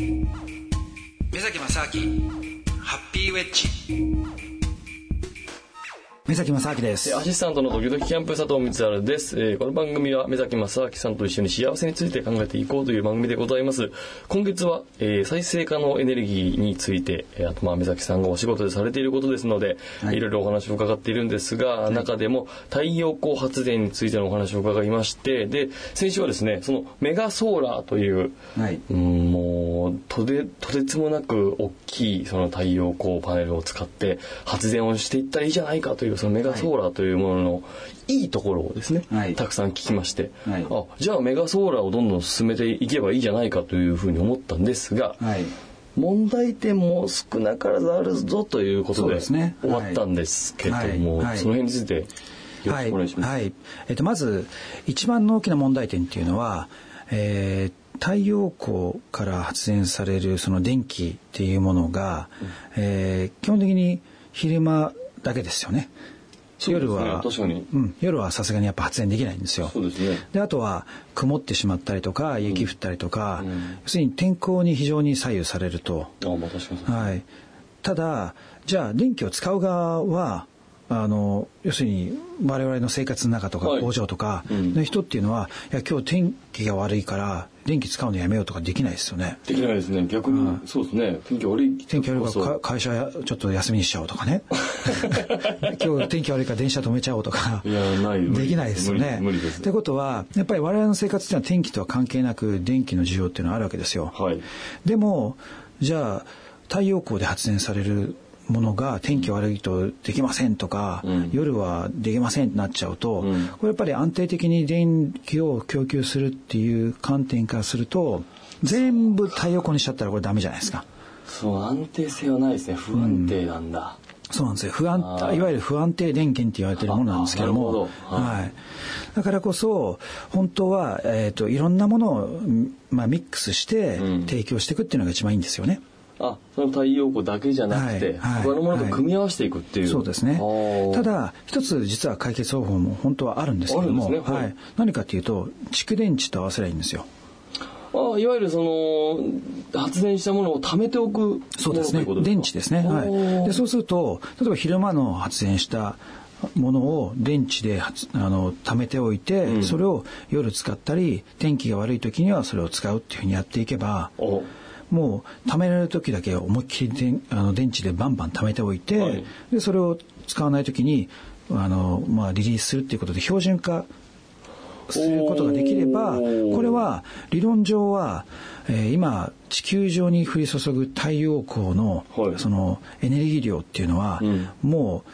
目崎正明ハッピーウェッジ。目崎正明です。アシスタントのドキドキキャンプ佐藤光晴です、えー、この番組は目崎正明さんと一緒に幸せについて考えていこうという番組でございます。今月は、えー、再生可能エネルギーについて、えー、あとまあ目崎さんがお仕事でされていることですので、はい、いろいろお話を伺っているんですが、はい、中でも太陽光発電についてのお話を伺いましてで先週はですねそのメガソーラーという、はい、うんもうとでとてつもなく大きいその太陽光パネルを使って発電をしていったらいいじゃないかというそのメガソーラーというもののいいところをですね、はい、たくさん聞きまして、はい、あじゃあメガソーラーをどんどん進めていけばいいじゃないかというふうに思ったんですが、はい、問題点も少なからずあるぞということで終わったんですけども、その辺についてよろしくお願いします。はい。えっと、まず一番の大きな問題点っていうのは、えー、太陽光から発電されるその電気っていうものが、うん、えー、基本的に昼間だけですよね。夜は、うん、夜はさすがにやっぱ発電できないんですよ。であとは曇ってしまったりとか、雪降ったりとか、うん、要するに天候に非常に左右されると。あ、まあ確かに。はい。ただ、じゃあ電気を使う側は、あの要するに我々の生活の中とか工場とかの人っていうのは、いや今日天気が悪いから電気使うのやめようとかできないですよね。できないですね。逆に、うん、そうですね。天気悪い。天気悪いから会社ちょっと休みにしちゃおうとかね。今日天気悪いから電車止めちゃおうとか。いやないできないですよね。無理です。ってことはやっぱり我々の生活っていうのは天気とは関係なく電気の需要っていうのはあるわけですよ。はい。でもじゃあ太陽光で発電されるものが天気悪いとできませんとか、うん、夜はできませんってなっちゃうと、うん、これやっぱり安定的に電気を供給するっていう観点からすると全部太陽光にしちゃったらこれダメじゃないですか。そう安定性はないですね。不安定なんだ、うん、そうなんですよ。不安いわゆる不安定電源って言われてるものなんですけどもはい、だからこそ本当は、えーと、といろんなものを、まあ、ミックスして提供していくっていうのが一番いいんですよね。あその太陽光だけじゃなくて、はい、他のものと組み合わせていくっていう、そうですね。ただ一つ実は解決方法も本当はあるんですけども、ね、はい、何かっていうと蓄電池と合わせりゃいいんですよ。あいわゆるその発電したものを貯めておくそうですね。電池ですね、はい、でそうすると例えば昼間の発電したものを電池であの貯めておいて、うん、それを夜使ったり天気が悪い時にはそれを使うっていうふうにやっていけばもう貯められる時だけ思いっきりあの電池でバンバン貯めておいて、はい、でそれを使わない時にあの、まあ、リリースするっていうことで標準化することができればこれは理論上は、えー、今地球上に降り注ぐ太陽光のはい、そのエネルギー量っていうのは、うん、もう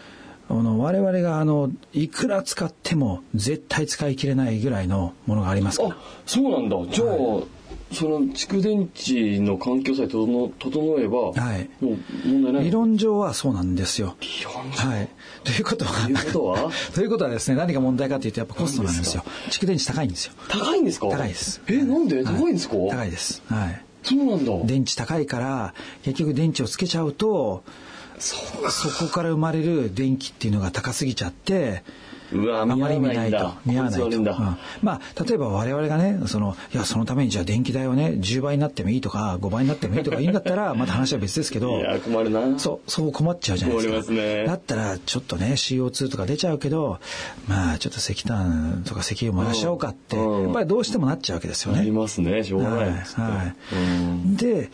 あの我々があのいくら使っても絶対使い切れないぐらいのものがありますから。そうなんだ。じゃあ、はい、その蓄電池の環境さえ整整えば、はい、もう問題ない理論上はそうなんですよ。理論上はい。ということは、ということは？ということはですね、何が問題かというと、やっぱコストなんですよ。蓄電池高いんですよ。高いんですか？高いです。え、なんで？高いんですか、高いです。はい。そうなんだ。電池高いから、結局電池をつけちゃうと、そこから生まれる電気っていうのが高すぎちゃって、うわあまり見ないと。見合わないと、うん、まあ例えば我々がねそのいやそのためにじゃあ電気代をね10倍になってもいいとか5倍になってもいいとか言うんだったら また話は別ですけどいや困るな。そうそう困っちゃうじゃないですか、ね、だったらちょっとね CO2 とか出ちゃうけどまあちょっと石炭とか石油燃やしちゃおうかって、うん、やっぱりどうしてもなっちゃうわけですよね。ありますね。しょうがないです、はいはい、で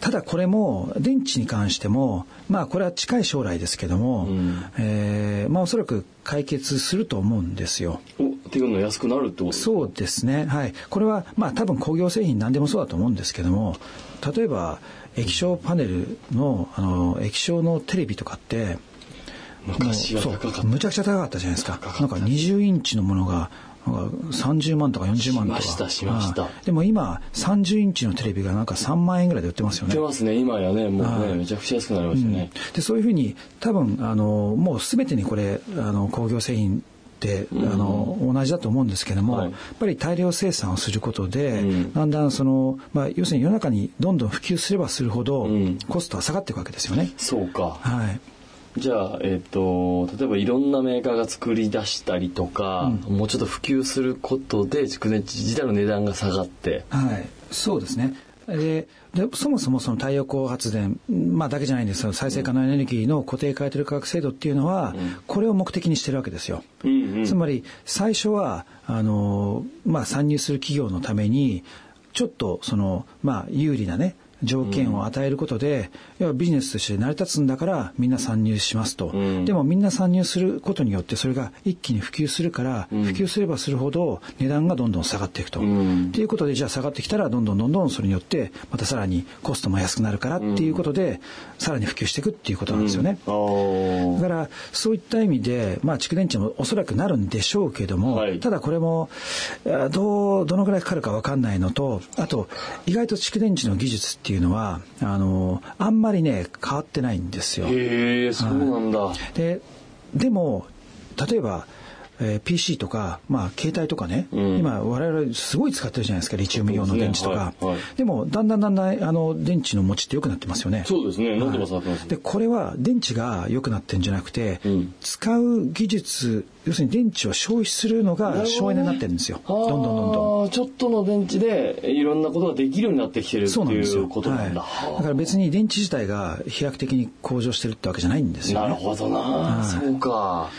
ただこれも電池に関してもまあこれは近い将来ですけども、うん、えー、まあおそらく解決すると思うんですよ。っていうの安くなるってこと？そうですね。はい。これはまあ多分工業製品何でもそうだと思うんですけども、例えば液晶パネルのあの液晶のテレビとかって昔は高かったむちゃくちゃ高かったじゃないですか。なんか20インチのものが30万とか40万とか。しましたしました、でも今30インチのテレビがなんか3万円ぐらいで売ってますよね。売ってますね。今やねもうねめちゃくちゃ安くなりましたね、うん、でそういうふうに多分あのもう全てにこれあの工業製品ってあの同じだと思うんですけども、はい、やっぱり大量生産をすることで、うん、だんだんその、まあ、要するに世の中にどんどん普及すればするほど、コストは下がっていくわけですよね。そうか、はいじゃあ、えっ、ー、と、例えばいろんなメーカーが作り出したりとか、うん、もうちょっと普及することで蓄電池自体の値段が下がって。はい、そうですね。ででそもそもその太陽光発電、まあ、だけじゃないんですけど再生可能エネルギーの固定買取価格制度っていうのは、これを目的にしてるわけですよ。うんうんつまり最初はあの、まあ、参入する企業のためにちょっとその、まあ、有利なね条件を与えることで、要はビジネスとして成り立つんだからみんな参入しますと、ん。でもみんな参入することによってそれが一気に普及するから、普及すればするほど値段がどんどん下がっていくと。ん。っていうことでじゃあ下がってきたらどんどんどんどんそれによってまたさらにコストも安くなるからっていうことで、さらに普及していくっていうことなんですよね。だからそういった意味で、まあ、蓄電池もおそらくなるんでしょうけども、はい。ただこれもあどうどのぐらいかかるか分かんないのとあと意外と蓄電池の技術っていうのはあのあんまりね変わってないんですよ。へえそうなんだ、ででも例えば、えー PC とか、まあ、携帯とかね、うん。今我々すごい使ってるじゃないですかリチウムイオンの電池とか。ね。はい。はい。でもだんだんだんだんあの電池の持ちって良くなってますよね。そうですね。なんとか触ってます、でこれは電池が良くなってるんじゃなくて、うん。使う技術要するに電池を消費するのが省エネになってるんですよ、どんどんどんどん。ちょっとの電池でいろんなことができるようになってきてるっていうことなんだ、はい、だから別に電池自体が飛躍的に向上してるってわけじゃないんですよね。なるほどな、そうか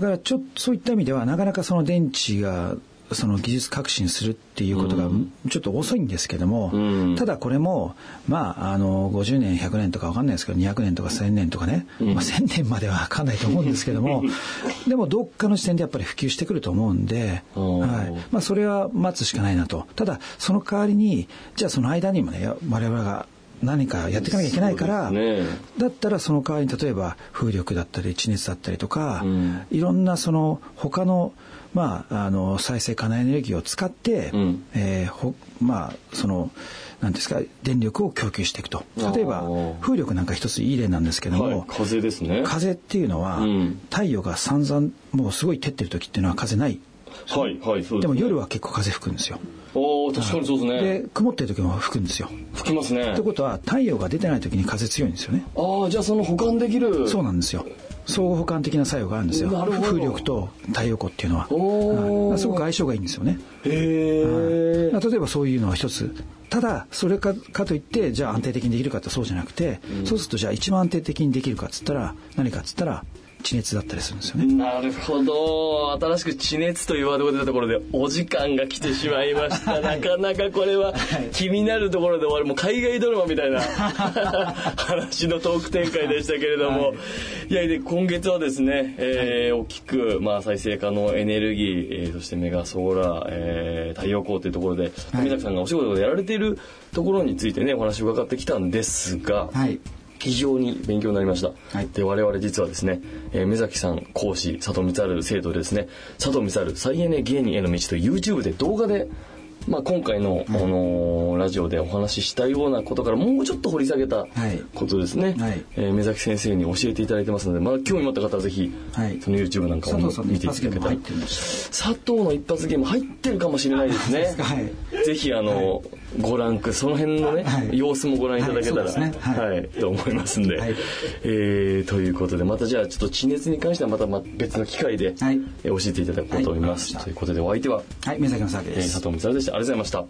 だからちょっとそういった意味ではなかなかその電池がその技術革新するっていうことがちょっと遅いんですけども、うん。ただこれもまああの50年100年とか分かんないですけど200年とか1000年とかね、まあ、1000年までは分かんないと思うんですけども でもどっかの時点でやっぱり普及してくると思うんで、うんはい。まあ、それは待つしかないなと。ただその代わりにじゃあその間にもね我々が何かやっていかなきゃいけないから、ね。だったらその代わりに例えば風力だったり地熱だったりとか、うん。いろんなその他の,、まあ、あの再生可能エネルギーを使って、うん。えーほまあそのなんですか電力を供給していくと。例えば風力なんか一ついい例なんですけども、はい風ですね。風っていうのは、うん。太陽が散々もうすごい照ってる時っていうのは風ないはいはいそうです、ね、でも夜は結構風吹くんですよ。おお確かにそうですね。で曇ってる時も吹くんですよ。吹きますね。ってことは太陽が出てない時に風強いんですよね。ああじゃあその保管できる。そうなんですよ。相互補完的な作用があるんですよ。風力と太陽光っていうのは。はい。すごく相性がいいんですよね。へえ例えばそういうのは一つ。ただそれかかといってじゃあ安定的にできるかってそうじゃなくて、そうするとじゃあ一番安定的にできるかっつったら何かっつったら地熱だったりするんですよね。なるほど。新しく地熱というワードが出たところでお時間が来てしまいました。なかなかこれは気になるところで終わる。もう海外ドラマみたいな 話のトーク展開でしたけれども、い、やで今月はですね、えー大きく、まあ、再生可能エネルギー、えーそしてメガソーラー、えー太陽光というところで富崎さんがお仕事でやられているところについてねお話を伺ってきたんですが、はい非常に勉強になりました、はい。で我々実はですね、えー目崎さん講師佐藤光生徒でですね佐藤光再エネ芸人への道と YouTube で動画で、まあ、今回の、あのーラジオでお話ししたようなことからもうちょっと掘り下げたはい。ことですね、はい。えー目崎先生に教えていただいてますので、まあ、興味持った方はぜひ、はい。その YouTube なんかを佐藤さんの見ていただけたら。佐藤の一発ゲーム入ってるかもしれないですね。はい。ぜひあの、ご覧くその辺のね、はい。様子もご覧いただけたら、はいね。はい。はい、と思いますんで、はい。えーということでまたじゃあちょっと地熱に関してはまたま別の機会で、はい。えー教えていただこうと思います、はい。ということでお相手は、はい宮崎正明佐藤光でした。ありがとうございました